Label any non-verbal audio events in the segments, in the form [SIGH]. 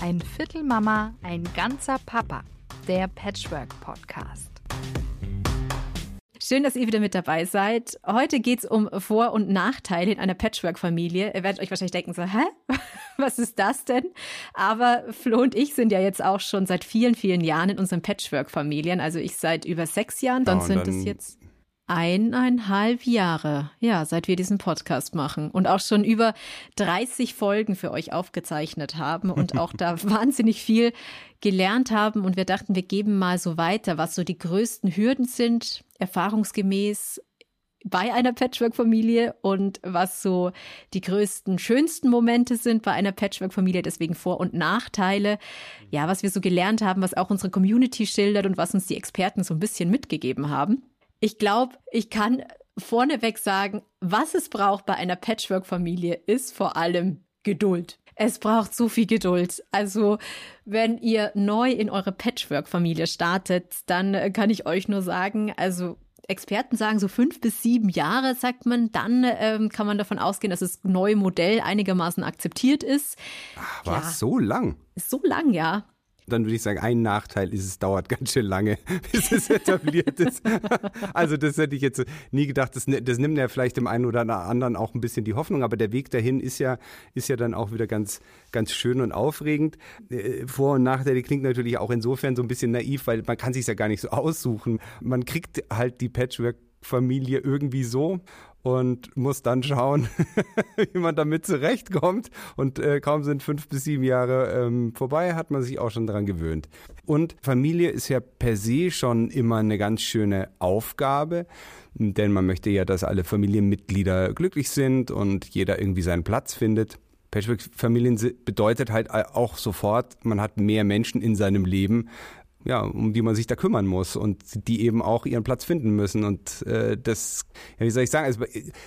Ein Viertel Mama, ein ganzer Papa. Der Patchwork Podcast. Schön, dass ihr wieder mit dabei seid. Heute geht's um Vor- und Nachteile in einer Patchwork-Familie. Ihr werdet euch wahrscheinlich denken so, hä? [LAUGHS] Was ist das denn? Aber Flo und ich sind ja jetzt auch schon seit vielen, vielen Jahren in unseren Patchwork-Familien. Also ich seit über sechs Jahren, dann Ja, sind dann- es jetzt eineinhalb Jahre, ja, seit wir diesen Podcast machen und auch schon über 30 Folgen für euch aufgezeichnet haben und auch da [LAUGHS] wahnsinnig viel gelernt haben und wir dachten, wir geben mal so weiter, was so die größten Hürden sind, erfahrungsgemäß bei einer Patchwork-Familie und was so die größten, schönsten Momente sind bei einer Patchwork-Familie, deswegen Vor- und Nachteile. Ja, was wir so gelernt haben, was auch unsere Community schildert und was uns die Experten so ein bisschen mitgegeben haben. Ich glaube, ich kann vorneweg sagen, was es braucht bei einer Patchwork-Familie ist vor allem Geduld. Es braucht so viel Geduld. Also, wenn ihr neu in eure Patchwork-Familie startet, dann äh, kann ich euch nur sagen, also Experten sagen so fünf bis sieben Jahre, sagt man, dann ähm, kann man davon ausgehen, dass das neue Modell einigermaßen akzeptiert ist. War Ja. so lang? Ist so lang, ja. Dann würde ich sagen, ein Nachteil ist, es dauert [LAUGHS] ganz schön lange, bis es etabliert ist. [LAUGHS] Also das hätte ich jetzt nie gedacht. Das, das nimmt ja vielleicht dem einen oder anderen auch ein bisschen die Hoffnung, aber der Weg dahin ist ja, ist ja dann auch wieder ganz, ganz schön und aufregend. Äh, Vor- und Nachteile klingt natürlich auch insofern so ein bisschen naiv, weil man kann sich ja gar nicht so aussuchen. Man kriegt halt die Patchwork-Familie irgendwie so und muss dann schauen, [LAUGHS] wie man damit zurechtkommt. Und äh, kaum sind fünf bis sieben Jahre ähm, vorbei, hat man sich auch schon daran gewöhnt. Und Familie ist ja per se schon immer eine ganz schöne Aufgabe, denn man möchte ja, dass alle Familienmitglieder glücklich sind und jeder irgendwie seinen Platz findet. Patchwork-Familien bedeutet halt auch sofort, man hat mehr Menschen in seinem Leben, ja, um die man sich da kümmern muss und die eben auch ihren Platz finden müssen. Und äh, das, ja, wie soll ich sagen, also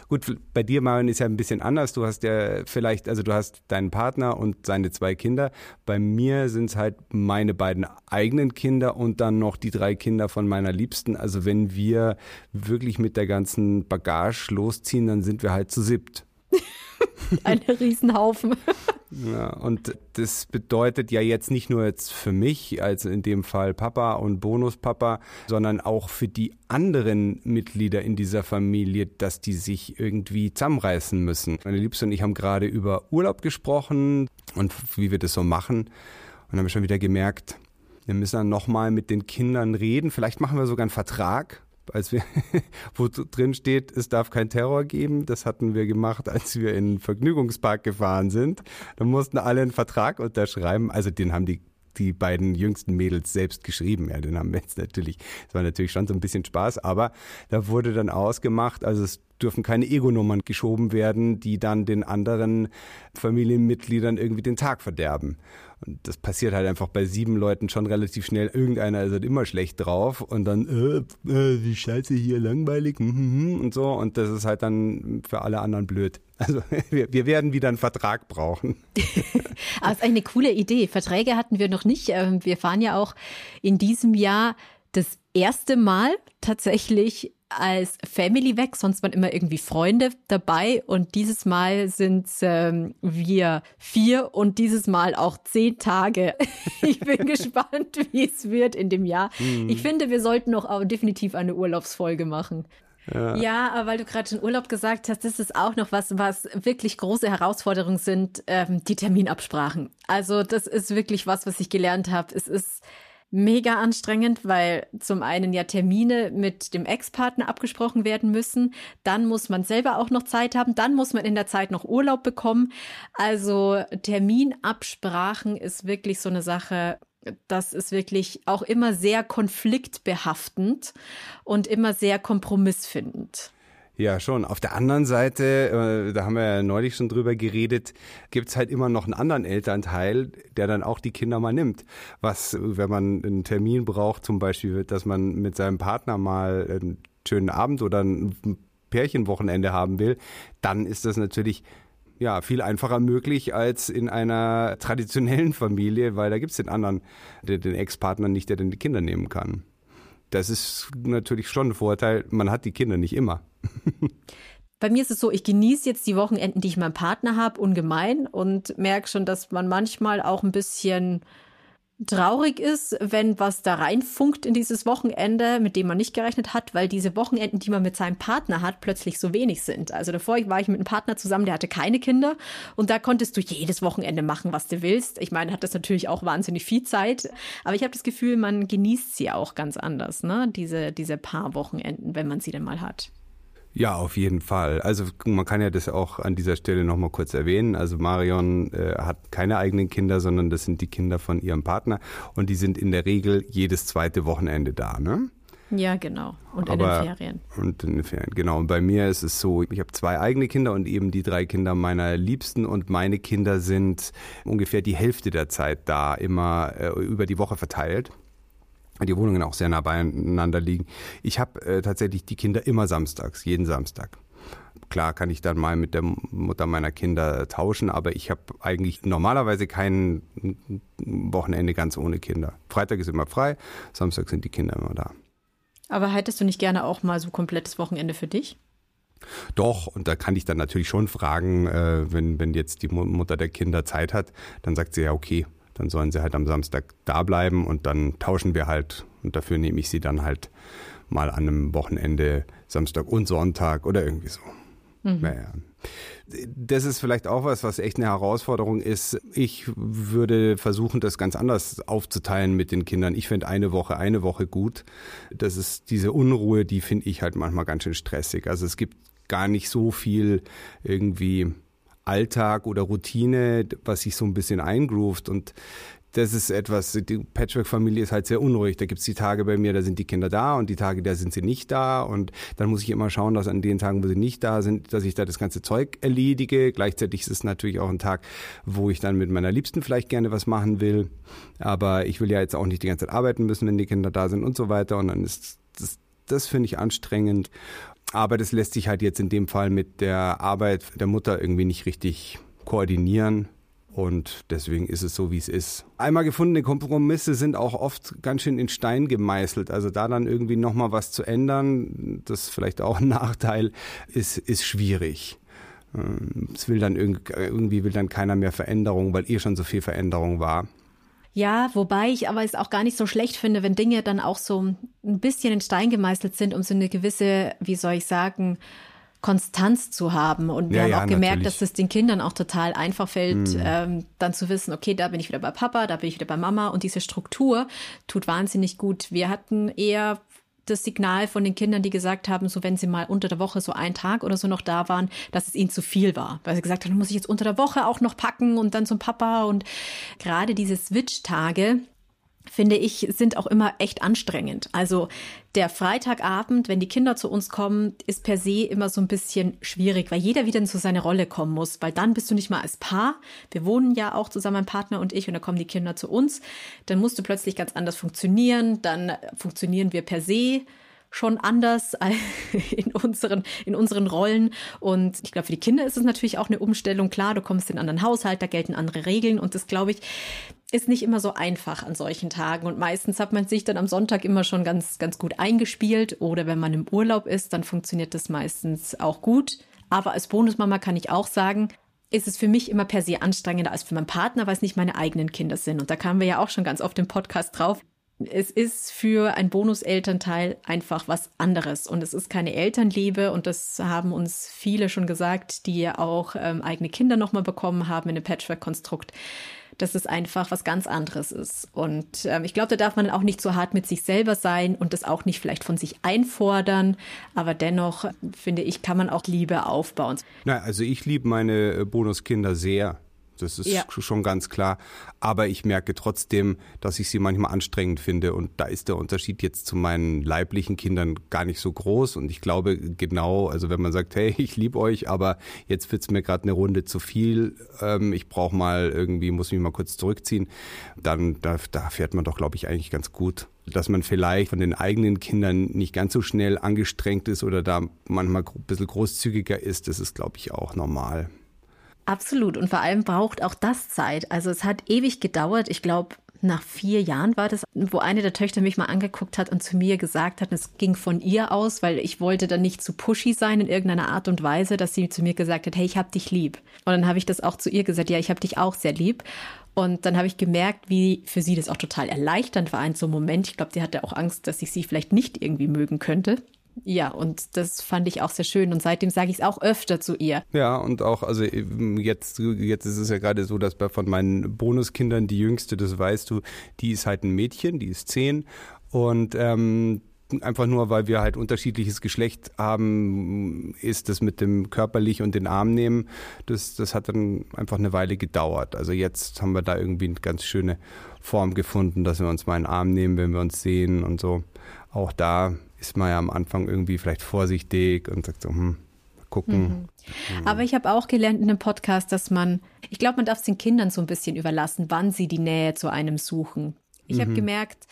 gut, bei dir, Marion, ist ja ein bisschen anders. Du hast ja vielleicht, also du hast deinen Partner und seine zwei Kinder. Bei mir sind es halt meine beiden eigenen Kinder und dann noch die drei Kinder von meiner Liebsten. Also wenn wir wirklich mit der ganzen Bagage losziehen, dann sind wir halt zu siebt. [LAUGHS] [LAUGHS] Ein Riesenhaufen. Ja, und das bedeutet ja jetzt nicht nur jetzt für mich, also in dem Fall Papa und Bonuspapa, sondern auch für die anderen Mitglieder in dieser Familie, dass die sich irgendwie zusammenreißen müssen. Meine Liebste und ich haben gerade über Urlaub gesprochen und wie wir das so machen und haben schon wieder gemerkt, wir müssen dann nochmal mit den Kindern reden. Vielleicht machen wir sogar einen Vertrag, als wir, [LAUGHS] wo drin steht, es darf kein Terror geben. Das hatten wir gemacht, [LAUGHS] als wir in den Vergnügungspark gefahren sind. Da mussten alle einen Vertrag unterschreiben. Also den haben die die beiden jüngsten Mädels selbst geschrieben. Ja, den haben wir jetzt natürlich, das war natürlich schon so ein bisschen Spaß, aber da wurde dann ausgemacht, also es dürfen keine Ego-Nummern geschoben werden, die dann den anderen Familienmitgliedern irgendwie den Tag verderben. Und das passiert halt einfach bei sieben Leuten schon relativ schnell. Irgendeiner ist halt immer schlecht drauf und dann, äh, äh, die Scheiße hier langweilig hm, hm, hm, und so. Und das ist halt dann für alle anderen blöd. Also [LAUGHS] wir, wir werden wieder einen Vertrag brauchen. [LAUGHS] Aber es ist eine coole Idee. Verträge hatten wir noch nicht. Ähm, Wir fahren ja auch in diesem Jahr das erste Mal tatsächlich als Family weg, sonst waren immer irgendwie Freunde dabei und dieses Mal sind ähm, wir vier und dieses Mal auch zehn Tage. [LAUGHS] Ich bin [LAUGHS] gespannt, wie es wird in dem Jahr. Ich finde, wir sollten noch auch definitiv eine Urlaubsfolge machen. Ja. aber weil du gerade schon Urlaub gesagt hast, das ist auch noch was, was wirklich große Herausforderungen sind, ähm, die Terminabsprachen. Also das ist wirklich was, was ich gelernt habe. Es ist mega anstrengend, weil zum einen ja Termine mit dem Ex-Partner abgesprochen werden müssen, dann muss man selber auch noch Zeit haben, dann muss man in der Zeit noch Urlaub bekommen. Also Terminabsprachen ist wirklich so eine Sache, das ist wirklich auch immer sehr konfliktbehaftend und immer sehr kompromissfindend. Ja, schon. Auf der anderen Seite, äh, da haben wir ja neulich schon drüber geredet, gibt's halt immer noch einen anderen Elternteil, der dann auch die Kinder mal nimmt. Was, wenn man einen Termin braucht, zum Beispiel, dass man mit seinem Partner mal einen schönen Abend oder ein Pärchenwochenende haben will, dann ist das natürlich ja, viel einfacher möglich als in einer traditionellen Familie, weil da gibt's den anderen, den, den Ex-Partner nicht, der dann die Kinder nehmen kann. Das ist natürlich schon ein Vorteil. Man hat die Kinder nicht immer. Bei mir ist es so, ich genieße jetzt die Wochenenden, die ich meinen Partner habe, ungemein und merke schon, dass man manchmal auch ein bisschen traurig ist, wenn was da reinfunkt in dieses Wochenende, mit dem man nicht gerechnet hat, weil diese Wochenenden, die man mit seinem Partner hat, plötzlich so wenig sind. Also davor war ich mit einem Partner zusammen, der hatte keine Kinder und da konntest du jedes Wochenende machen, was du willst. Ich meine, hat das natürlich auch wahnsinnig viel Zeit, aber ich habe das Gefühl, man genießt sie auch ganz anders, ne? Diese, diese paar Wochenenden, wenn man sie denn mal hat. Ja, auf jeden Fall. Also man kann ja das auch an dieser Stelle nochmal kurz erwähnen. Also Marion äh, hat keine eigenen Kinder, sondern das sind die Kinder von ihrem Partner und die sind in der Regel jedes zweite Wochenende da, ne? Ja, genau. Und in Aber, den Ferien. Und in den Ferien, genau. Und bei mir ist es so, ich habe zwei eigene Kinder und eben die drei Kinder meiner Liebsten und meine Kinder sind ungefähr die Hälfte der Zeit da, immer äh, über die Woche verteilt die Wohnungen auch sehr nah beieinander liegen. Ich habe äh, tatsächlich die Kinder immer samstags, jeden Samstag. Klar kann ich dann mal mit der Mutter meiner Kinder tauschen, aber ich habe eigentlich normalerweise kein Wochenende ganz ohne Kinder. Freitag ist immer frei, Samstag sind die Kinder immer da. Aber hättest du nicht gerne auch mal so komplettes Wochenende für dich? Doch, und da kann ich dann natürlich schon fragen, äh, wenn, wenn jetzt die Mutter der Kinder Zeit hat, dann sagt sie ja, okay, dann sollen sie halt am Samstag da bleiben und dann tauschen wir halt und dafür nehme ich sie dann halt mal an einem Wochenende Samstag und Sonntag oder irgendwie so. Mhm. Naja. Das ist vielleicht auch was, was echt eine Herausforderung ist. Ich würde versuchen, das ganz anders aufzuteilen mit den Kindern. Ich finde eine Woche, eine Woche gut. Das ist diese Unruhe, die finde ich halt manchmal ganz schön stressig. Also es gibt gar nicht so viel irgendwie Alltag oder Routine, was sich so ein bisschen eingroovt und das ist etwas, die Patchwork-Familie ist halt sehr unruhig. Da gibt's die Tage bei mir, da sind die Kinder da und die Tage, da sind sie nicht da. Und dann muss ich immer schauen, dass an den Tagen, wo sie nicht da sind, dass ich da das ganze Zeug erledige. Gleichzeitig ist es natürlich auch ein Tag, wo ich dann mit meiner Liebsten vielleicht gerne was machen will. Aber ich will ja jetzt auch nicht die ganze Zeit arbeiten müssen, wenn die Kinder da sind und so weiter. Und dann ist das, das finde ich anstrengend. Aber das lässt sich halt jetzt in dem Fall mit der Arbeit der Mutter irgendwie nicht richtig koordinieren. Und deswegen ist es so, wie es ist. Einmal gefundene Kompromisse sind auch oft ganz schön in Stein gemeißelt. Also da dann irgendwie nochmal was zu ändern, das ist vielleicht auch ein [LAUGHS] Nachteil, ist, ist schwierig. Ähm, es will dann irgendwie will dann keiner mehr Veränderung, weil eh schon so viel Veränderung war. Ja, wobei ich aber es auch gar nicht so schlecht finde, wenn Dinge dann auch so ein bisschen in Stein gemeißelt sind, um so eine gewisse, wie soll ich sagen, Konstanz zu haben. Und wir ja, haben ja, auch gemerkt, natürlich. dass es den Kindern auch total einfach fällt, mhm. ähm, dann zu wissen, okay, da bin ich wieder bei Papa, da bin ich wieder bei Mama. Und diese Struktur tut wahnsinnig gut. Wir hatten eher das Signal von den Kindern, die gesagt haben, so wenn sie mal unter der Woche so einen Tag oder so noch da waren, dass es ihnen zu viel war. Weil sie gesagt haben, muss ich jetzt unter der Woche auch noch packen und dann zum Papa. Und gerade diese Switch-Tage, finde ich, sind auch immer echt anstrengend. Also der Freitagabend, wenn die Kinder zu uns kommen, ist per se immer so ein bisschen schwierig, weil jeder wieder in so seine Rolle kommen muss, weil dann bist du nicht mal als Paar. Wir wohnen ja auch zusammen, mein Partner und ich, und dann kommen die Kinder zu uns. Dann musst du plötzlich ganz anders funktionieren. Dann funktionieren wir per se schon anders [LAUGHS] in unseren, in unseren Rollen. Und ich glaube, für die Kinder ist es natürlich auch eine Umstellung. Klar, du kommst in einen anderen Haushalt, da gelten andere Regeln. Und das, glaube ich, ist nicht immer so einfach an solchen Tagen. Und meistens hat man sich dann am Sonntag immer schon ganz, ganz gut eingespielt. Oder wenn man im Urlaub ist, dann funktioniert das meistens auch gut. Aber als Bonusmama kann ich auch sagen, ist es für mich immer per se anstrengender als für meinen Partner, weil es nicht meine eigenen Kinder sind. Und da kamen wir ja auch schon ganz oft im Podcast drauf es ist für ein Bonuselternteil einfach was anderes und es ist keine Elternliebe und das haben uns viele schon gesagt, die ja auch ähm, eigene Kinder nochmal bekommen haben in einem Patchwork-Konstrukt, dass es einfach was ganz anderes ist. Und ähm, ich glaube, da darf man auch nicht so hart mit sich selber sein und das auch nicht vielleicht von sich einfordern, aber dennoch finde ich, kann man auch Liebe aufbauen. Na, also ich liebe meine äh, Bonuskinder sehr. Das ist ja. schon ganz klar. Aber ich merke trotzdem, dass ich sie manchmal anstrengend finde. Und da ist der Unterschied jetzt zu meinen leiblichen Kindern gar nicht so groß. Und ich glaube genau, also wenn man sagt, hey, [LAUGHS] ich liebe euch, aber jetzt wird's mir gerade eine Runde zu viel, ähm, ich brauche mal irgendwie, muss mich mal kurz zurückziehen, dann da, da fährt man doch, glaube ich, eigentlich ganz gut dass man vielleicht von den eigenen Kindern nicht ganz so schnell angestrengt ist oder da manchmal ein bisschen großzügiger ist, das ist, glaube ich, auch normal. Absolut. Und vor allem braucht auch das Zeit. Also es hat ewig gedauert. Ich glaube, nach vier Jahren war das, wo eine der Töchter mich mal angeguckt hat und zu mir gesagt hat, es ging von ihr aus, weil ich wollte dann nicht zu pushy sein in irgendeiner Art und Weise, dass sie zu mir gesagt hat, hey, ich hab dich lieb. Und dann habe ich das auch zu ihr gesagt, ja, ich hab dich auch sehr lieb. Und dann habe ich gemerkt, wie für sie das auch total erleichternd war in so einem Moment. Ich glaube, sie hatte auch Angst, dass ich sie vielleicht nicht irgendwie mögen könnte. Ja, und das fand ich auch sehr schön und seitdem sage ich es auch öfter zu ihr. Ja, und auch, also jetzt, jetzt ist es ja gerade so, dass bei von meinen Bonuskindern die jüngste, das weißt du, die ist halt ein Mädchen, die ist zehn und ähm, einfach nur, weil wir halt unterschiedliches Geschlecht haben, ist das mit dem körperlich und den Arm nehmen, das, das hat dann einfach eine Weile gedauert. Also jetzt haben wir da irgendwie eine ganz schöne Form gefunden, dass wir uns mal einen Arm nehmen, wenn wir uns sehen und so. Auch da ist man ja am Anfang irgendwie vielleicht vorsichtig und sagt so, hm, gucken. Mhm. Aber ich habe auch gelernt in einem Podcast, dass man, ich glaube, man darf es den Kindern so ein bisschen überlassen, wann sie die Nähe zu einem suchen. Ich mhm. habe gemerkt,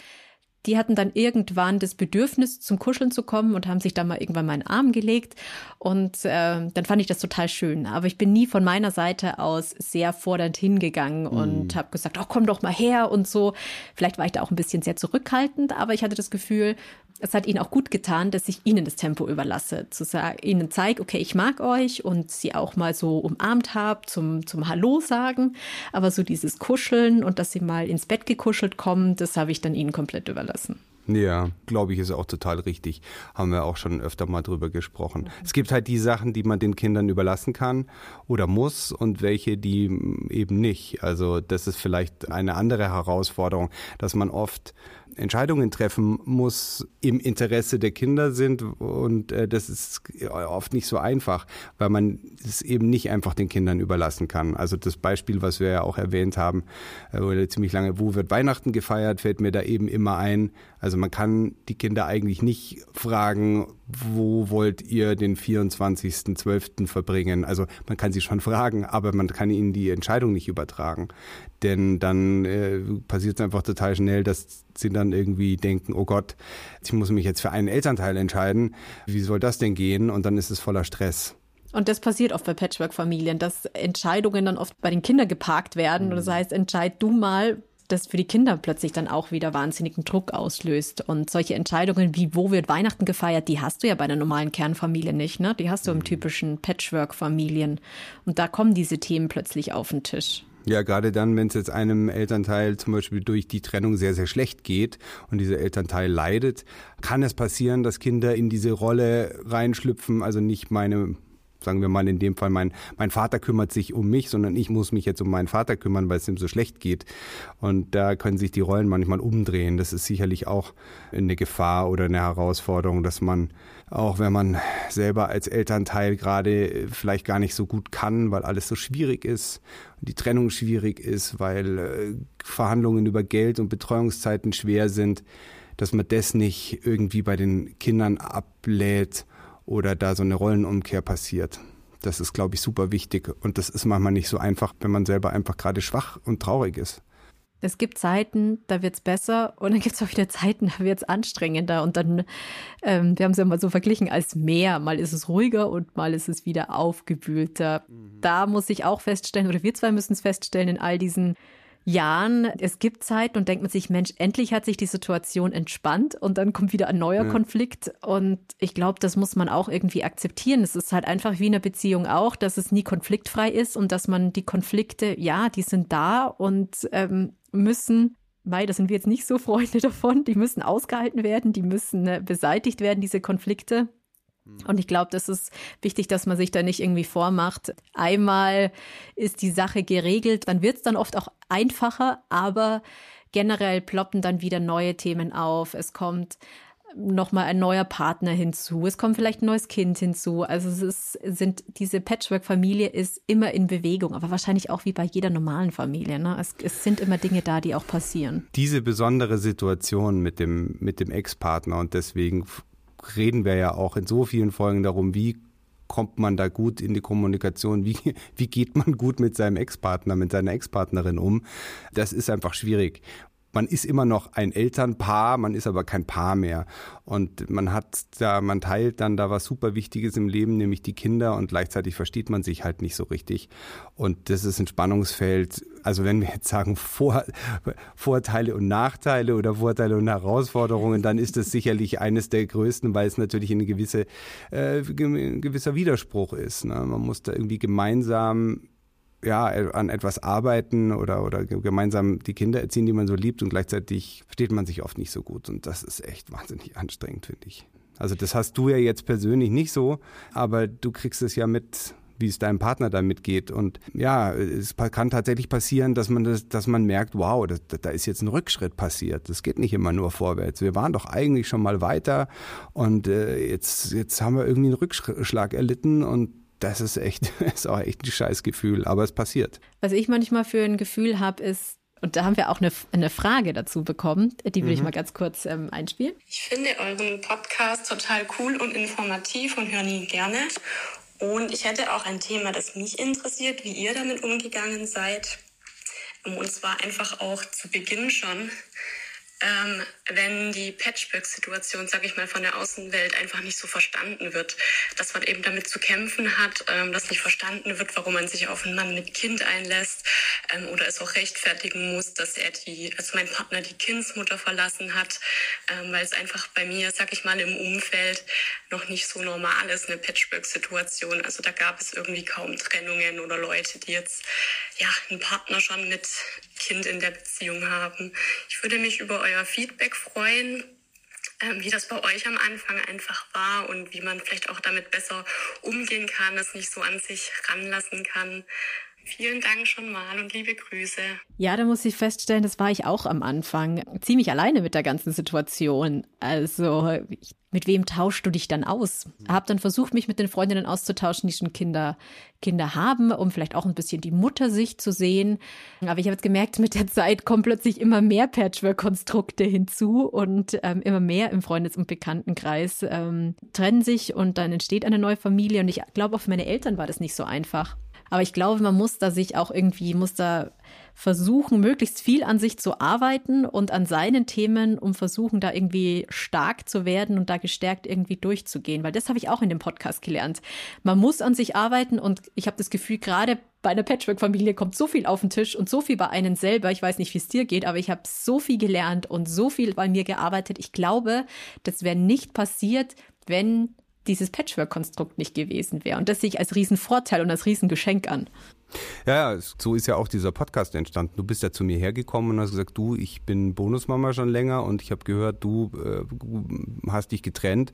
die hatten dann irgendwann das Bedürfnis, zum Kuscheln zu kommen und haben sich dann mal irgendwann meinen Arm gelegt. Und äh, dann fand ich das total schön. Aber ich bin nie von meiner Seite aus sehr fordernd hingegangen und mm. habe gesagt, oh, komm doch mal her und so. Vielleicht war ich da auch ein bisschen sehr zurückhaltend, aber ich hatte das Gefühl, es hat ihnen auch gut getan, dass ich ihnen das Tempo überlasse, zu sagen, ihnen zeige, okay, ich mag euch und sie auch mal so umarmt habe zum, zum Hallo sagen. Aber so dieses Kuscheln und dass sie mal ins Bett gekuschelt kommen, das habe ich dann ihnen komplett überlassen. Ja, glaube ich, ist auch total richtig. Haben wir auch schon öfter mal drüber gesprochen. Mhm. Es gibt halt die Sachen, die man den Kindern überlassen kann oder muss und welche, die eben nicht. Also das ist vielleicht eine andere Herausforderung, dass man oft Entscheidungen treffen muss im Interesse der Kinder sind und äh, das ist oft nicht so einfach, weil man es eben nicht einfach den Kindern überlassen kann. Also das Beispiel, was wir ja auch erwähnt haben, äh, ziemlich lange, wo wird Weihnachten gefeiert, fällt mir da eben immer ein. Also man kann die Kinder eigentlich nicht fragen, wo wollt ihr den 24.12. verbringen? Also man kann sie schon fragen, aber man kann ihnen die Entscheidung nicht übertragen. Denn dann äh, passiert es einfach total schnell, dass sie dann irgendwie denken, oh Gott, ich muss mich jetzt für einen Elternteil entscheiden. Wie soll das denn gehen? Und dann ist es voller Stress. Und das passiert oft bei Patchwork-Familien, dass Entscheidungen dann oft bei den Kindern geparkt werden. Mhm. Und das heißt, entscheid du mal, das für die Kinder plötzlich dann auch wieder wahnsinnigen Druck auslöst. Und solche Entscheidungen wie, wo wird Weihnachten gefeiert, die hast du ja bei der normalen Kernfamilie nicht, ne? Die hast du im mhm. typischen Patchwork-Familien. Und da kommen diese Themen plötzlich auf den Tisch. Ja, gerade dann, wenn es jetzt einem Elternteil zum Beispiel durch die Trennung sehr, sehr schlecht geht und dieser Elternteil leidet, kann es passieren, dass Kinder in diese Rolle reinschlüpfen, also nicht meine sagen wir mal in dem Fall, mein, mein Vater kümmert sich um mich, sondern ich muss mich jetzt um meinen Vater kümmern, weil es ihm so schlecht geht. Und da können sich die Rollen manchmal umdrehen. Das ist sicherlich auch eine Gefahr oder eine Herausforderung, dass man, auch wenn man selber als Elternteil gerade vielleicht gar nicht so gut kann, weil alles so schwierig ist, die Trennung schwierig ist, weil äh, Verhandlungen über Geld und Betreuungszeiten schwer sind, dass man das nicht irgendwie bei den Kindern ablädt oder da so eine Rollenumkehr passiert. Das ist, glaube ich, super wichtig. Und das ist manchmal nicht so einfach, wenn man selber einfach gerade schwach und traurig ist. Es gibt Zeiten, da wird es besser und dann gibt es auch wieder Zeiten, da wird es anstrengender. Und dann, ähm, wir haben es ja mal so verglichen als Meer. Mal ist es ruhiger und mal ist es wieder aufgewühlter. Mhm. Da muss ich auch feststellen, oder wir zwei müssen es feststellen, in all diesen Jahren, es gibt Zeit und denkt man sich, Mensch, endlich hat sich die Situation entspannt und dann kommt wieder ein neuer ja. Konflikt. Und ich glaube, das muss man auch irgendwie akzeptieren. Es ist halt einfach wie in einer Beziehung auch, dass es nie konfliktfrei ist und dass man die Konflikte, ja, die sind da und ähm, müssen Mai, da sind wir jetzt nicht so Freunde [LAUGHS] davon. Die müssen ausgehalten werden, die müssen äh, beseitigt werden, diese Konflikte. Und ich glaube, das ist wichtig, dass man sich da nicht irgendwie vormacht. Einmal ist die Sache geregelt, dann wird es dann oft auch einfacher, aber generell ploppen dann wieder neue Themen auf. Es kommt nochmal ein neuer Partner hinzu. Es kommt vielleicht ein neues Kind hinzu. Also es ist, sind, diese Patchwork-Familie ist immer in Bewegung, aber wahrscheinlich auch wie bei jeder normalen Familie. Ne? Es, es sind immer Dinge da, die auch passieren. Diese besondere Situation mit dem, mit dem Ex-Partner und deswegen reden wir ja auch in so vielen Folgen darum, wie kommt man da gut in die Kommunikation? Wie, wie geht man gut mit seinem Ex-Partner, mit seiner Ex-Partnerin um? Das ist einfach schwierig. Man ist immer noch ein Elternpaar, man ist aber kein Paar mehr. Und man hat da, man teilt dann da was super Wichtiges im Leben, nämlich die Kinder und gleichzeitig versteht man sich halt nicht so richtig. Und das ist ein Spannungsfeld. Also wenn wir jetzt sagen Vor Vorteile und Nachteile oder Vorteile und Herausforderungen, dann ist das sicherlich eines der größten, weil es natürlich eine gewisse, äh, ein gewisser Widerspruch ist. Ne? Man muss da irgendwie gemeinsam ja, an etwas arbeiten oder, oder gemeinsam die Kinder erziehen, die man so liebt und gleichzeitig versteht man sich oft nicht so gut und das ist echt wahnsinnig anstrengend, finde ich. Also das hast du ja jetzt persönlich nicht so, aber du kriegst es ja mit, wie es deinem Partner damit geht. Und ja, es kann tatsächlich passieren, dass man das, dass man merkt, wow, das, da ist jetzt ein Rückschritt passiert. Das geht nicht immer nur vorwärts. Wir waren doch eigentlich schon mal weiter und äh, jetzt, jetzt haben wir irgendwie einen Rückschlag erlitten und das ist echt, [LAUGHS] ist auch echt ein Scheißgefühl, aber es passiert. Was ich manchmal für ein Gefühl habe, ist, und da haben wir auch eine, eine Frage dazu bekommen, die will mhm. ich mal ganz kurz ähm, einspielen. Ich finde euren Podcast total cool und informativ und höre ihn gerne. Und ich hätte auch ein Thema, das mich interessiert, wie ihr damit umgegangen seid. Und zwar einfach auch zu Beginn schon ähm, wenn die Patchwork-Situation, sage ich mal, von der Außenwelt einfach nicht so verstanden wird, dass man eben damit zu kämpfen hat, ähm, dass nicht verstanden wird, warum man sich auf einen Mann mit Kind einlässt ähm, oder es auch rechtfertigen muss, dass er die, also mein Partner die Kindsmutter verlassen hat, ähm, weil es einfach bei mir, sage ich mal, im Umfeld noch nicht so normal ist, eine Patchwork-Situation. Also da gab es irgendwie kaum Trennungen oder Leute, die jetzt ja einen Partner schon mit Kind in der Beziehung haben. Ich würde mich über euer Feedback freuen, ähm, wie das bei euch am Anfang einfach war und wie man vielleicht auch damit besser umgehen kann, das nicht so an sich ranlassen kann. Vielen Dank schon mal und liebe Grüße. Ja, da muss ich feststellen, das war ich auch am Anfang ziemlich alleine mit der ganzen Situation. Also, mit wem tauschst du dich dann aus? Hab dann versucht, mich mit den Freundinnen auszutauschen, die schon Kinder, Kinder haben, um vielleicht auch ein bisschen die Muttersicht zu sehen. Aber ich habe jetzt gemerkt, mit der Zeit kommen plötzlich immer mehr Patchwork-Konstrukte hinzu und ähm, immer mehr im Freundes- und Bekanntenkreis ähm, trennen sich und dann entsteht eine neue Familie. Und ich glaube, auch für meine Eltern war das nicht so einfach. Aber ich glaube, man muss da sich auch irgendwie, muss da versuchen, möglichst viel an sich zu arbeiten und an seinen Themen, um versuchen, da irgendwie stark zu werden und da gestärkt irgendwie durchzugehen. Weil das habe ich auch in dem Podcast gelernt. Man muss an sich arbeiten und ich habe das Gefühl, gerade bei einer Patchwork-Familie kommt so viel auf den Tisch und so viel bei einem selber. Ich weiß nicht, wie es dir geht, aber ich habe so viel gelernt und so viel bei mir gearbeitet. Ich glaube, das wäre nicht passiert, wenn dieses Patchwork-Konstrukt nicht gewesen wäre. Und das sehe ich als Riesenvorteil und als Riesengeschenk an. Ja, so ist ja auch dieser Podcast entstanden. Du bist ja zu mir hergekommen und hast gesagt, du, ich bin Bonusmama schon länger und ich habe gehört, du äh, hast dich getrennt.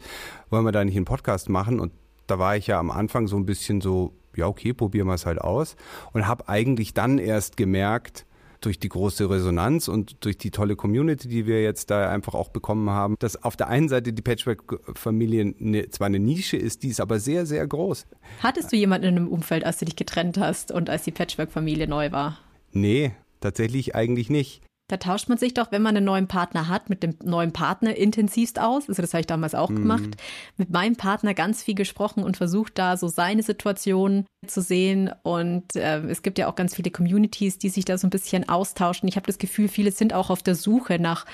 Wollen wir da nicht einen Podcast machen? Und da war ich ja am Anfang so ein bisschen so, ja, okay, probieren wir es halt aus. Und habe eigentlich dann erst gemerkt, durch die große Resonanz und durch die tolle Community, die wir jetzt da einfach auch bekommen haben, dass auf der einen Seite die Patchwork-Familie ne, zwar eine Nische ist, die ist aber sehr, sehr groß. Hattest du jemanden in einem Umfeld, als du dich getrennt hast und als die Patchwork-Familie neu war? Nee, tatsächlich eigentlich nicht. Da tauscht man sich doch, wenn man einen neuen Partner hat, mit dem neuen Partner intensivst aus. Also das habe ich damals auch mhm. gemacht. Mit meinem Partner ganz viel gesprochen und versucht da so seine Situation zu sehen. Und äh, es gibt ja auch ganz viele Communities, die sich da so ein bisschen austauschen. Ich habe das Gefühl, viele sind auch auf der Suche nach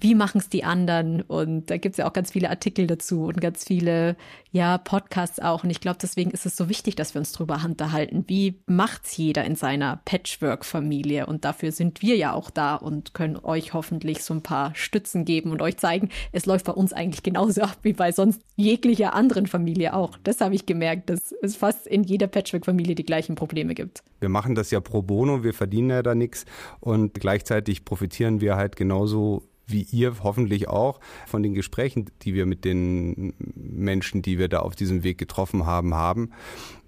wie machen es die anderen? Und da gibt es ja auch ganz viele Artikel dazu und ganz viele, ja, Podcasts auch. Und ich glaube, deswegen ist es so wichtig, dass wir uns drüber unterhalten. Wie macht's jeder in seiner Patchwork-Familie? Und dafür sind wir ja auch da und können euch hoffentlich so ein paar Stützen geben und euch zeigen, es läuft bei uns eigentlich genauso ab wie bei sonst jeglicher anderen Familie auch. Das habe ich gemerkt, dass es fast in jeder Patchwork-Familie die gleichen Probleme gibt. Wir machen das ja pro bono, wir verdienen ja da nichts und gleichzeitig profitieren wir halt genauso wie ihr hoffentlich auch, von den Gesprächen, die wir mit den Menschen, die wir da auf diesem Weg getroffen haben, haben.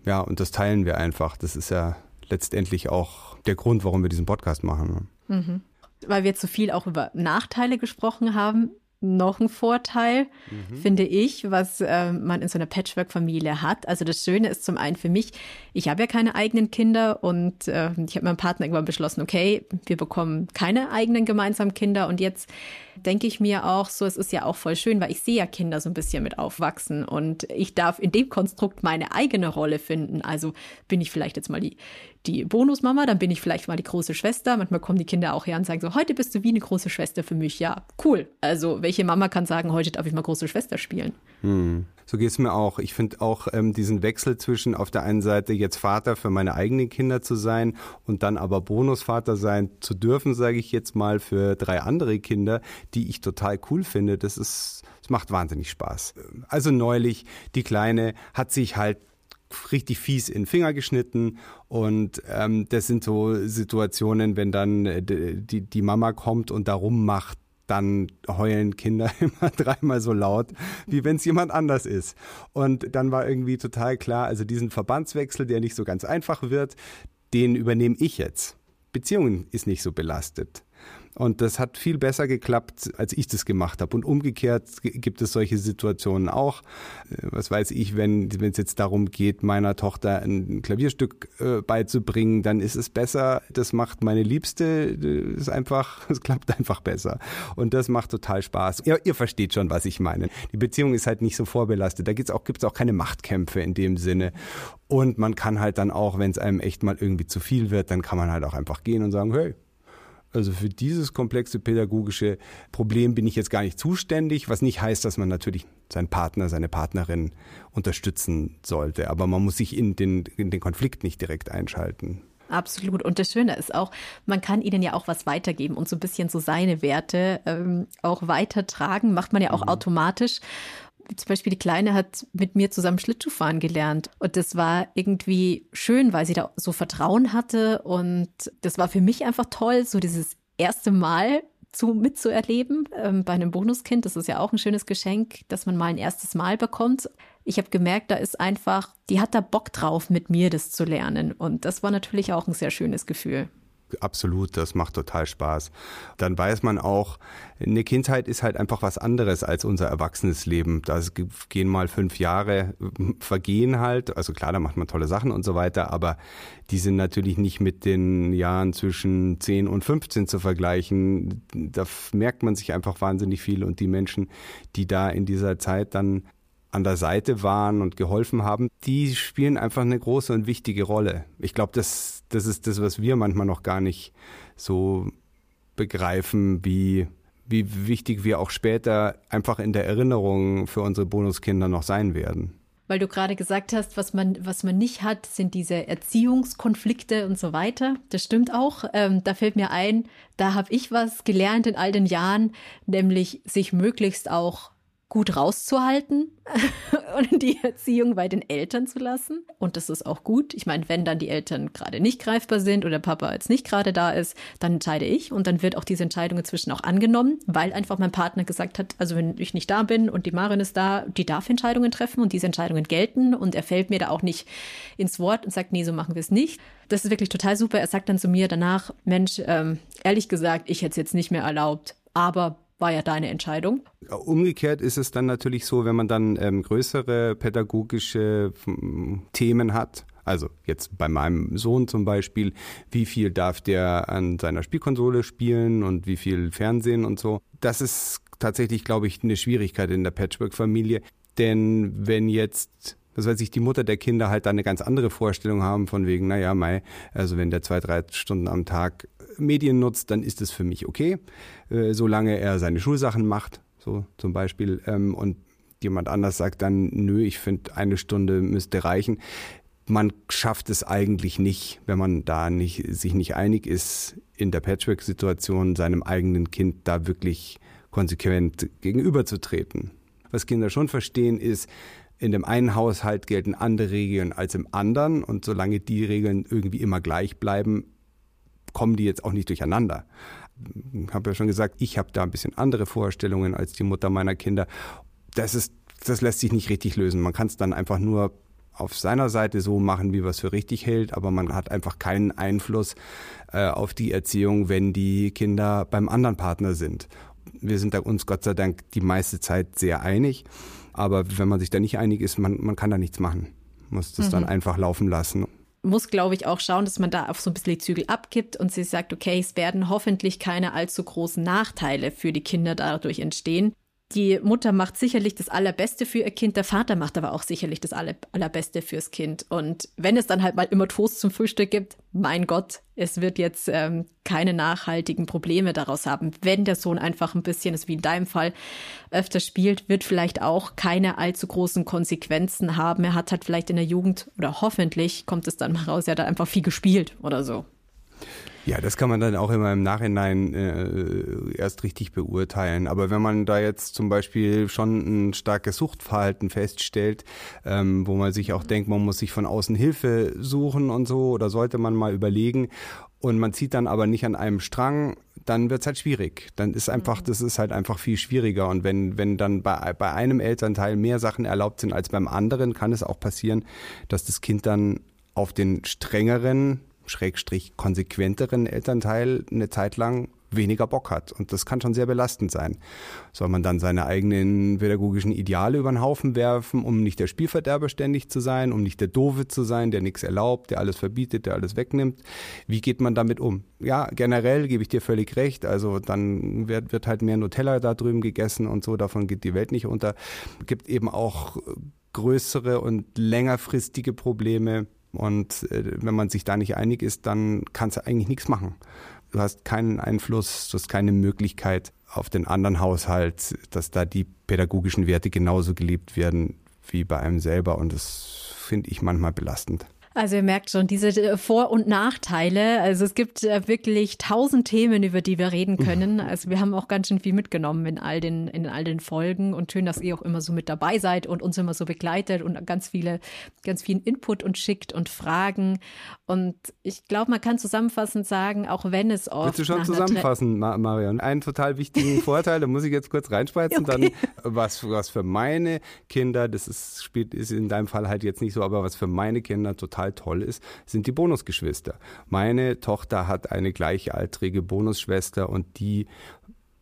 Ja, und das teilen wir einfach. Das ist ja letztendlich auch der Grund, warum wir diesen Podcast machen. Mhm. Weil wir zu viel auch über Nachteile gesprochen haben, noch ein Vorteil, mhm. finde ich, was äh, man in so einer Patchwork-Familie hat. Also das Schöne ist zum einen für mich, ich habe ja keine eigenen Kinder und äh, ich habe meinem Partner irgendwann beschlossen, okay, wir bekommen keine eigenen gemeinsamen Kinder und jetzt denke ich mir auch so, es ist ja auch voll schön, weil ich sehe ja Kinder so ein bisschen mit aufwachsen und ich darf in dem Konstrukt meine eigene Rolle finden. Also bin ich vielleicht jetzt mal die, die Bonusmama, dann bin ich vielleicht mal die große Schwester. Manchmal kommen die Kinder auch her und sagen so, heute bist du wie eine große Schwester für mich. Ja, cool. Also welche Mama kann sagen, heute darf ich mal große Schwester spielen? Hm. So geht es mir auch. Ich finde auch ähm, diesen Wechsel zwischen auf der einen Seite jetzt Vater für meine eigenen Kinder zu sein und dann aber Bonusvater sein zu dürfen, sage ich jetzt mal, für drei andere Kinder, die ich total cool finde. Das ist, es macht wahnsinnig Spaß. Also neulich, die Kleine hat sich halt richtig fies in den Finger geschnitten und ähm, das sind so Situationen, wenn dann äh, die, die Mama kommt und darum macht, dann heulen Kinder [LAUGHS] immer dreimal so laut, wie wenn es jemand anders ist. Und dann war irgendwie total klar, also diesen Verbandswechsel, der nicht so ganz einfach wird, den übernehme ich jetzt. Beziehung ist nicht so belastet. Und das hat viel besser geklappt, als ich das gemacht habe. Und umgekehrt gibt es solche Situationen auch. Äh, was weiß ich, wenn es jetzt darum geht, meiner Tochter ein Klavierstück äh, beizubringen, dann ist es besser. Das macht meine Liebste. Ist einfach, [LAUGHS] es klappt einfach besser. Und das macht total Spaß. Ihr, ihr versteht schon, was ich meine. Die Beziehung ist halt nicht so vorbelastet. Da gibt's auch, gibt's auch keine Machtkämpfe in dem Sinne. Und man kann halt dann auch, wenn es einem echt mal irgendwie zu viel wird, dann kann man halt auch einfach gehen und sagen, hey, also für dieses komplexe pädagogische Problem bin ich jetzt gar nicht zuständig, was nicht heißt, dass man natürlich seinen Partner, seine Partnerin unterstützen sollte. Aber man muss sich in den, in den Konflikt nicht direkt einschalten. Absolut. Und das Schöne ist auch, man kann ihnen ja auch was weitergeben und so ein bisschen so seine Werte ähm, auch weitertragen, macht man ja auch mhm. automatisch zum Beispiel die Kleine hat mit mir zusammen Schlittschuhfahren gelernt. Und das war irgendwie schön, weil sie da so Vertrauen hatte. Und das war für mich einfach toll, so dieses erste Mal zu, mitzuerleben ähm, bei einem Bonuskind. Das ist ja auch ein schönes Geschenk, dass man mal ein erstes Mal bekommt. Ich habe gemerkt, da ist einfach, die hat da Bock drauf, mit mir das zu lernen. Und das war natürlich auch ein sehr schönes Gefühl absolut, das macht total Spaß. Dann weiß man auch, eine Kindheit ist halt einfach was anderes als unser erwachsenes Leben. Da gehen mal fünf Jahre, [LAUGHS] vergehen halt. Also klar, da macht man tolle Sachen und so weiter, aber die sind natürlich nicht mit den Jahren zwischen 10 und 15 zu vergleichen. Da merkt man sich einfach wahnsinnig viel und die Menschen, die da in dieser Zeit dann an der Seite waren und geholfen haben, die spielen einfach eine große und wichtige Rolle. Ich glaube, das, das ist das, was wir manchmal noch gar nicht so begreifen, wie, wie wichtig wir auch später einfach in der Erinnerung für unsere Bonuskinder noch sein werden. Weil du gerade gesagt hast, was man, was man nicht hat, sind diese Erziehungskonflikte und so weiter. Das stimmt auch. Ähm, da fällt mir ein, da habe ich was gelernt in all den Jahren, nämlich sich möglichst auch gut rauszuhalten [LAUGHS] und die Erziehung bei den Eltern zu lassen. Und das ist auch gut. Ich meine, wenn dann die Eltern gerade nicht greifbar sind oder Papa jetzt nicht gerade da ist, dann entscheide ich und dann wird auch diese Entscheidung inzwischen auch angenommen, weil einfach mein Partner gesagt hat, also wenn ich nicht da bin und die Marin ist da, die darf Entscheidungen treffen und diese Entscheidungen gelten und er fällt mir da auch nicht ins Wort und sagt, nee, so machen wir es nicht. Das ist wirklich total super. Er sagt dann zu mir danach, Mensch, ähm, ehrlich gesagt, ich hätte es jetzt nicht mehr erlaubt, aber war ja deine Entscheidung. Umgekehrt ist es dann natürlich so, wenn man dann ähm, größere pädagogische hm, Themen hat. Also jetzt bei meinem Sohn zum Beispiel, wie viel darf der an seiner Spielkonsole spielen und wie viel Fernsehen und so. Das ist tatsächlich, glaube ich, eine Schwierigkeit in der Patchwork-Familie. Denn wenn jetzt was weiß ich, die Mutter der Kinder halt da eine ganz andere Vorstellung haben von wegen, naja, Mai, also wenn der zwei, drei Stunden am Tag Medien nutzt, dann ist es für mich okay, äh, solange er seine Schulsachen macht, so zum Beispiel. Ähm, und jemand anders sagt dann, nö, ich finde, eine Stunde müsste reichen. Man schafft es eigentlich nicht, wenn man da nicht, sich nicht einig ist, in der Patchwork-Situation seinem eigenen Kind da wirklich konsequent gegenüberzutreten. Was Kinder schon verstehen ist, in dem einen Haushalt gelten andere Regeln als im anderen und solange die Regeln irgendwie immer gleich bleiben, kommen die jetzt auch nicht durcheinander. Ich habe ja schon gesagt, ich habe da ein bisschen andere Vorstellungen als die Mutter meiner Kinder. Das ist, das lässt sich nicht richtig lösen. Man kann es dann einfach nur auf seiner Seite so machen, wie man es für richtig hält, aber man hat einfach keinen Einfluss äh, auf die Erziehung, wenn die Kinder beim anderen Partner sind. wir sind da uns Gott sei Dank die meiste Zeit sehr einig. Aber wenn man sich da nicht einig ist, man, man kann da nichts machen. Muss das mhm. dann einfach laufen lassen muss, glaube ich, auch schauen, dass man da auf so ein bisschen die Zügel abgibt und sie sagt, okay, es werden hoffentlich keine allzu großen Nachteile für die Kinder dadurch entstehen. Die Mutter macht sicherlich das Allerbeste für ihr Kind, der Vater macht aber auch sicherlich das Allerbeste fürs Kind. Und wenn es dann halt mal immer Toast zum Frühstück gibt, mein Gott, es wird jetzt ähm, keine nachhaltigen Probleme daraus haben. Wenn der Sohn einfach ein bisschen, das wie in deinem Fall, öfter spielt, wird vielleicht auch keine allzu großen Konsequenzen haben. Er hat halt vielleicht in der Jugend oder hoffentlich kommt es dann mal raus, er hat einfach viel gespielt oder so. Ja, das kann man dann auch immer im Nachhinein äh, erst richtig beurteilen. Aber wenn man da jetzt zum Beispiel schon ein starkes Suchtverhalten feststellt, ähm, wo man sich auch denkt, man muss sich von außen Hilfe suchen und so, oder sollte man mal überlegen, und man zieht dann aber nicht an einem Strang, dann wird's halt schwierig. Dann ist einfach, mhm. das ist halt einfach viel schwieriger. Und wenn, wenn dann bei, bei einem Elternteil mehr Sachen erlaubt sind als beim anderen, kann es auch passieren, dass das Kind dann auf den strengeren schrägstrich konsequenteren Elternteil eine Zeit lang weniger Bock hat. Und das kann schon sehr belastend sein. Soll man dann seine eigenen pädagogischen Ideale über den Haufen werfen, um nicht der Spielverderber ständig zu sein, um nicht der Dove zu sein, der nichts erlaubt, der alles verbietet, der alles wegnimmt? Wie geht man damit um? Ja, generell gebe ich dir völlig recht. Also dann wird, wird halt mehr Nutella da drüben gegessen und so. Davon geht die Welt nicht unter. Gibt eben auch größere und längerfristige Probleme und äh, wenn man sich da nicht einig ist, dann kannst du eigentlich nichts machen. Du hast keinen Einfluss, du hast keine Möglichkeit auf den anderen Haushalt, dass da die pädagogischen Werte genauso gelebt werden wie bei einem selber. Und das finde ich manchmal belastend. Also ihr merkt schon diese äh, Vor- und Nachteile. Also es gibt äh, wirklich tausend Themen, über die wir reden können. Also wir haben auch ganz schön viel mitgenommen in all den, in all den Folgen und schön, dass ihr auch immer so mit dabei seid und uns immer so begleitet und ganz viele, ganz vielen Input und schickt und Fragen. Und ich glaube, man kann zusammenfassend sagen, auch wenn es oft. Willst du schon zusammenfassen, Marion? Einen total wichtigen [LAUGHS] Vorteil, da muss ich jetzt kurz reinspreizen, okay. dann was, was für meine Kinder, das ist, spielt, ist in deinem Fall halt jetzt nicht so, aber was für meine Kinder total total toll ist, sind die Bonusgeschwister. Meine Tochter hat eine gleichaltrige Bonusschwester und die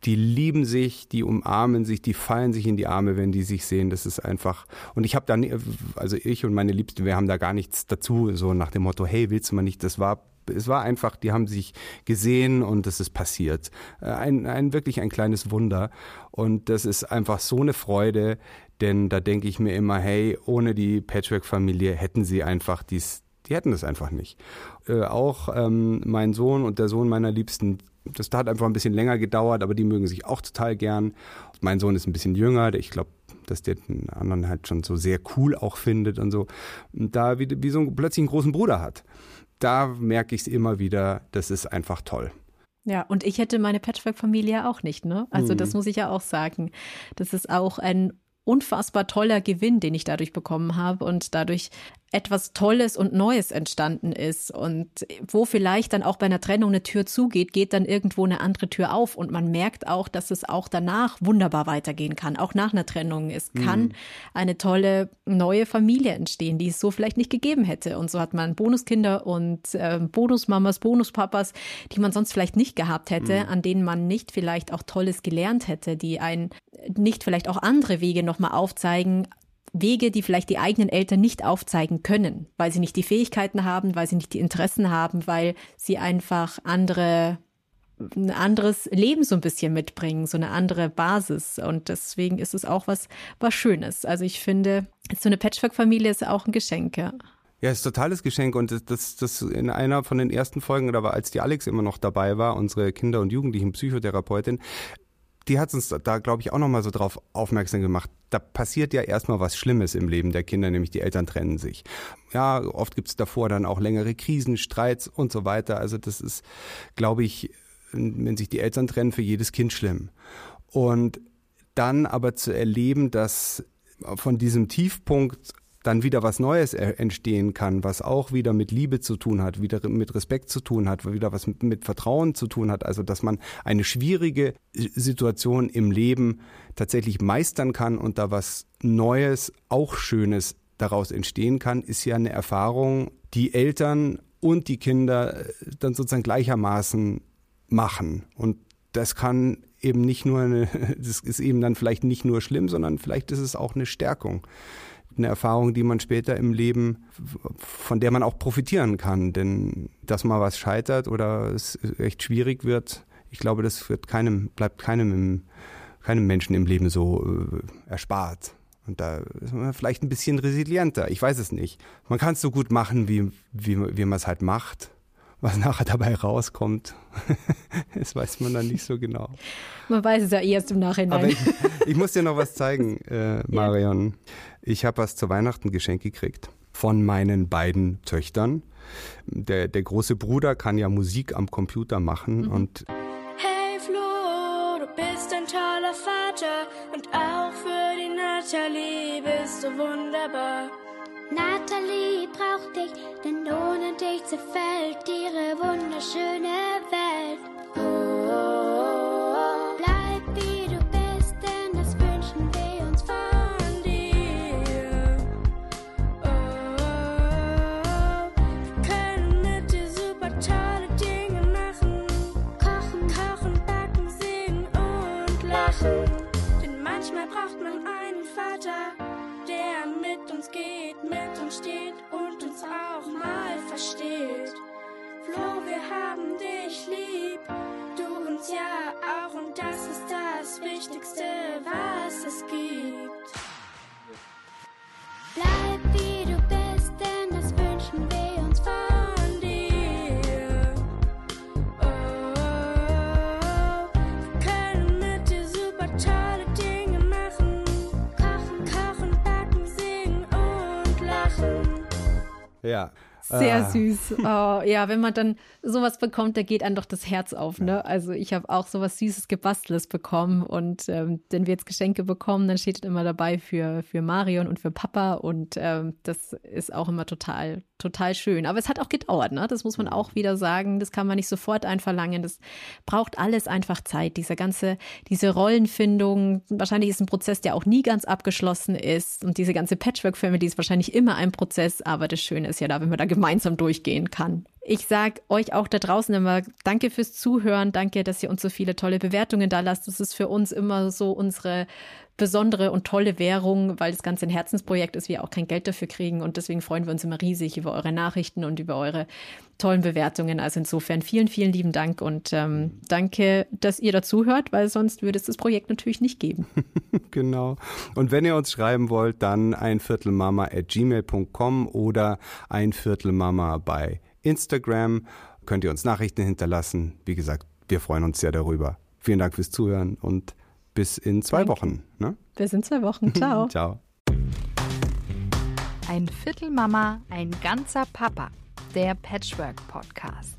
die lieben sich, die umarmen sich, die fallen sich in die Arme, wenn die sich sehen. Das ist einfach. Und ich habe da, also ich und meine Liebsten, wir haben da gar nichts dazu, so nach dem Motto, hey, willst du mal nicht? Das war, es war einfach, die haben sich gesehen und es ist passiert. Äh, ein, ein wirklich ein kleines Wunder. Und das ist einfach so eine Freude, denn da denke ich mir immer, hey, ohne die Patchwork-Familie hätten sie einfach dies, die hätten das einfach nicht. Äh, auch ähm, mein Sohn und der Sohn meiner Liebsten, das hat einfach ein bisschen länger gedauert, aber die mögen sich auch total gern. Mein Sohn ist ein bisschen jünger, ich glaube, dass der den anderen halt schon so sehr cool auch findet und so. Und da wie, wie so einen, plötzlich einen großen Bruder hat. Da merke ich es immer wieder, das ist einfach toll. Ja, und ich hätte meine Patchwork-Familie auch nicht, ne? Also mhm. das muss ich ja auch sagen. Das ist auch ein unfassbar toller Gewinn, den ich dadurch bekommen habe. Und dadurch etwas Tolles und Neues entstanden ist und wo vielleicht dann auch bei einer Trennung eine Tür zugeht, geht dann irgendwo eine andere Tür auf und man merkt auch, dass es auch danach wunderbar weitergehen kann, auch nach einer Trennung. Es mhm. kann eine tolle neue Familie entstehen, die es so vielleicht nicht gegeben hätte und so hat man Bonuskinder und äh, Bonusmamas, Bonuspapas, die man sonst vielleicht nicht gehabt hätte, mhm. an denen man nicht vielleicht auch Tolles gelernt hätte, die einen nicht vielleicht auch andere Wege nochmal aufzeigen, Wege, die vielleicht die eigenen Eltern nicht aufzeigen können, weil sie nicht die Fähigkeiten haben, weil sie nicht die Interessen haben, weil sie einfach andere ein anderes Leben so ein bisschen mitbringen, so eine andere Basis. Und deswegen ist es auch was, was Schönes. Also ich finde, so eine Patchwork-Familie ist auch ein Geschenk, ja. Ja, ist ein totales Geschenk und das, das, in einer von den ersten Folgen, war, als die Alex immer noch dabei war, unsere Kinder- und Jugendlichen Psychotherapeutin, die hat uns da, glaube ich, auch nochmal so drauf aufmerksam gemacht. Da passiert ja erstmal was Schlimmes im Leben der Kinder, nämlich die Eltern trennen sich. Ja, oft gibt es davor dann auch längere Krisen, Streits und so weiter. Also das ist, glaube ich, wenn sich die Eltern trennen, für jedes Kind schlimm. Und dann aber zu erleben, dass von diesem Tiefpunkt dann wieder was Neues entstehen kann, was auch wieder mit Liebe zu tun hat, wieder mit Respekt zu tun hat, wieder was mit, mit Vertrauen zu tun hat. Also, dass man eine schwierige Situation im Leben tatsächlich meistern kann und da was Neues, auch Schönes daraus entstehen kann, ist ja eine Erfahrung, die Eltern und die Kinder dann sozusagen gleichermaßen machen. Und das kann eben nicht nur eine, [LAUGHS] das ist eben dann vielleicht nicht nur schlimm, sondern vielleicht ist es auch eine Stärkung. Eine Erfahrung, die man später im Leben, von der man auch profitieren kann. Denn dass mal was scheitert oder es echt schwierig wird, ich glaube, das wird keinem, bleibt keinem im, keinem Menschen im Leben so äh, erspart. Und da ist man vielleicht ein bisschen resilienter. Ich weiß es nicht. Man kann es so gut machen, wie, wie, wie man es halt macht. Was nachher dabei rauskommt, [LAUGHS] das weiß man dann nicht so genau. Man weiß es ja erst im Nachhinein. Aber ich, ich muss dir noch was zeigen, [LAUGHS] äh, Marion. Ich habe was zu Weihnachten geschenkt gekriegt von meinen beiden Töchtern. Der, der große Bruder kann ja Musik am Computer machen mhm. und Hey Flo, du bist ein toller Vater und auch für die Natalie bist du wunderbar. Natalie braucht dich, denn ohne dich zerfällt ihre wunderschöne Welt. Oh, oh, und uns auch mal versteht. Flo, wir haben dich lieb, du uns ja auch und das ist das Wichtigste, was es gibt. Bleib Ja. Sehr Ah. süß. Oh, ja, wenn man dann sowas bekommt, da geht einem doch das Herz auf. Ne? Also ich habe auch sowas Süßes Gebasteltes bekommen und ähm, wenn wir jetzt Geschenke bekommen, dann steht immer dabei für, für Marion und für Papa und ähm, das ist auch immer total, total schön. Aber es hat auch gedauert, ne? das muss man auch wieder sagen. Das kann man nicht sofort einverlangen. Das braucht alles einfach Zeit. Diese ganze, diese Rollenfindung, wahrscheinlich ist ein Prozess, der auch nie ganz abgeschlossen ist und diese ganze Patchwork-Family ist wahrscheinlich immer ein Prozess, aber das Schöne ist ja da, wenn man da gemeinsam durchgehen kann. Ich sage euch auch da draußen immer danke fürs Zuhören, danke, dass ihr uns so viele tolle Bewertungen da lasst. Das ist für uns immer so unsere besondere und tolle Währung, weil das Ganze ein Herzensprojekt ist, wir auch kein Geld dafür kriegen und deswegen freuen wir uns immer riesig über eure Nachrichten und über eure tollen Bewertungen. Also insofern vielen, vielen lieben Dank und ähm, danke, dass ihr dazuhört, weil sonst würde es das Projekt natürlich nicht geben. [LAUGHS] Genau. Und wenn ihr uns schreiben wollt, dann ein Viertelmama at gmail.com oder ein Viertelmama bei Instagram. Könnt ihr uns Nachrichten hinterlassen. Wie gesagt, wir freuen uns sehr darüber. Vielen Dank fürs Zuhören und bis in zwei Danke. Wochen. Ne? Bis in zwei Wochen. [LAUGHS] Ciao. Ciao. Ein Viertel Mama, ein ganzer Papa. Der Patchwork Podcast.